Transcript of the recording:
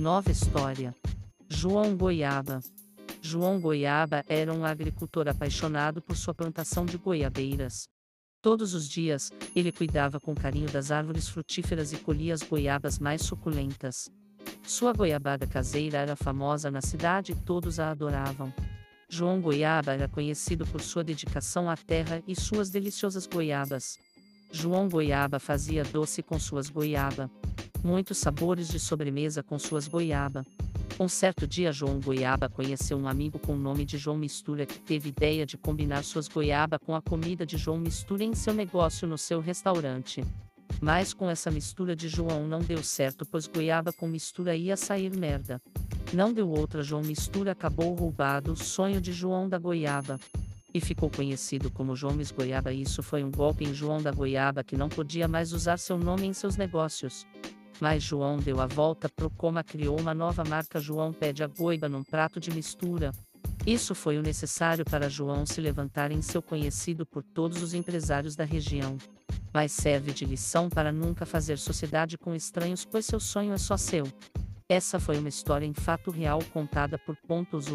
Nova história. João Goiaba. João Goiaba era um agricultor apaixonado por sua plantação de goiabeiras. Todos os dias, ele cuidava com carinho das árvores frutíferas e colhia as goiabas mais suculentas. Sua goiabada caseira era famosa na cidade e todos a adoravam. João Goiaba era conhecido por sua dedicação à terra e suas deliciosas goiabas. João Goiaba fazia doce com suas goiaba. Muitos sabores de sobremesa com suas goiaba. Um certo dia João Goiaba conheceu um amigo com o nome de João Mistura que teve ideia de combinar suas goiaba com a comida de João Mistura em seu negócio no seu restaurante. Mas com essa mistura de João não deu certo pois goiaba com mistura ia sair merda. Não deu outra João Mistura acabou roubado o sonho de João da Goiaba. E ficou conhecido como João Mis Goiaba isso foi um golpe em João da Goiaba que não podia mais usar seu nome em seus negócios. Mas João deu a volta pro coma criou uma nova marca João pede a goiba num prato de mistura. Isso foi o necessário para João se levantar em seu conhecido por todos os empresários da região. Mas serve de lição para nunca fazer sociedade com estranhos pois seu sonho é só seu. Essa foi uma história em fato real contada por Pontos.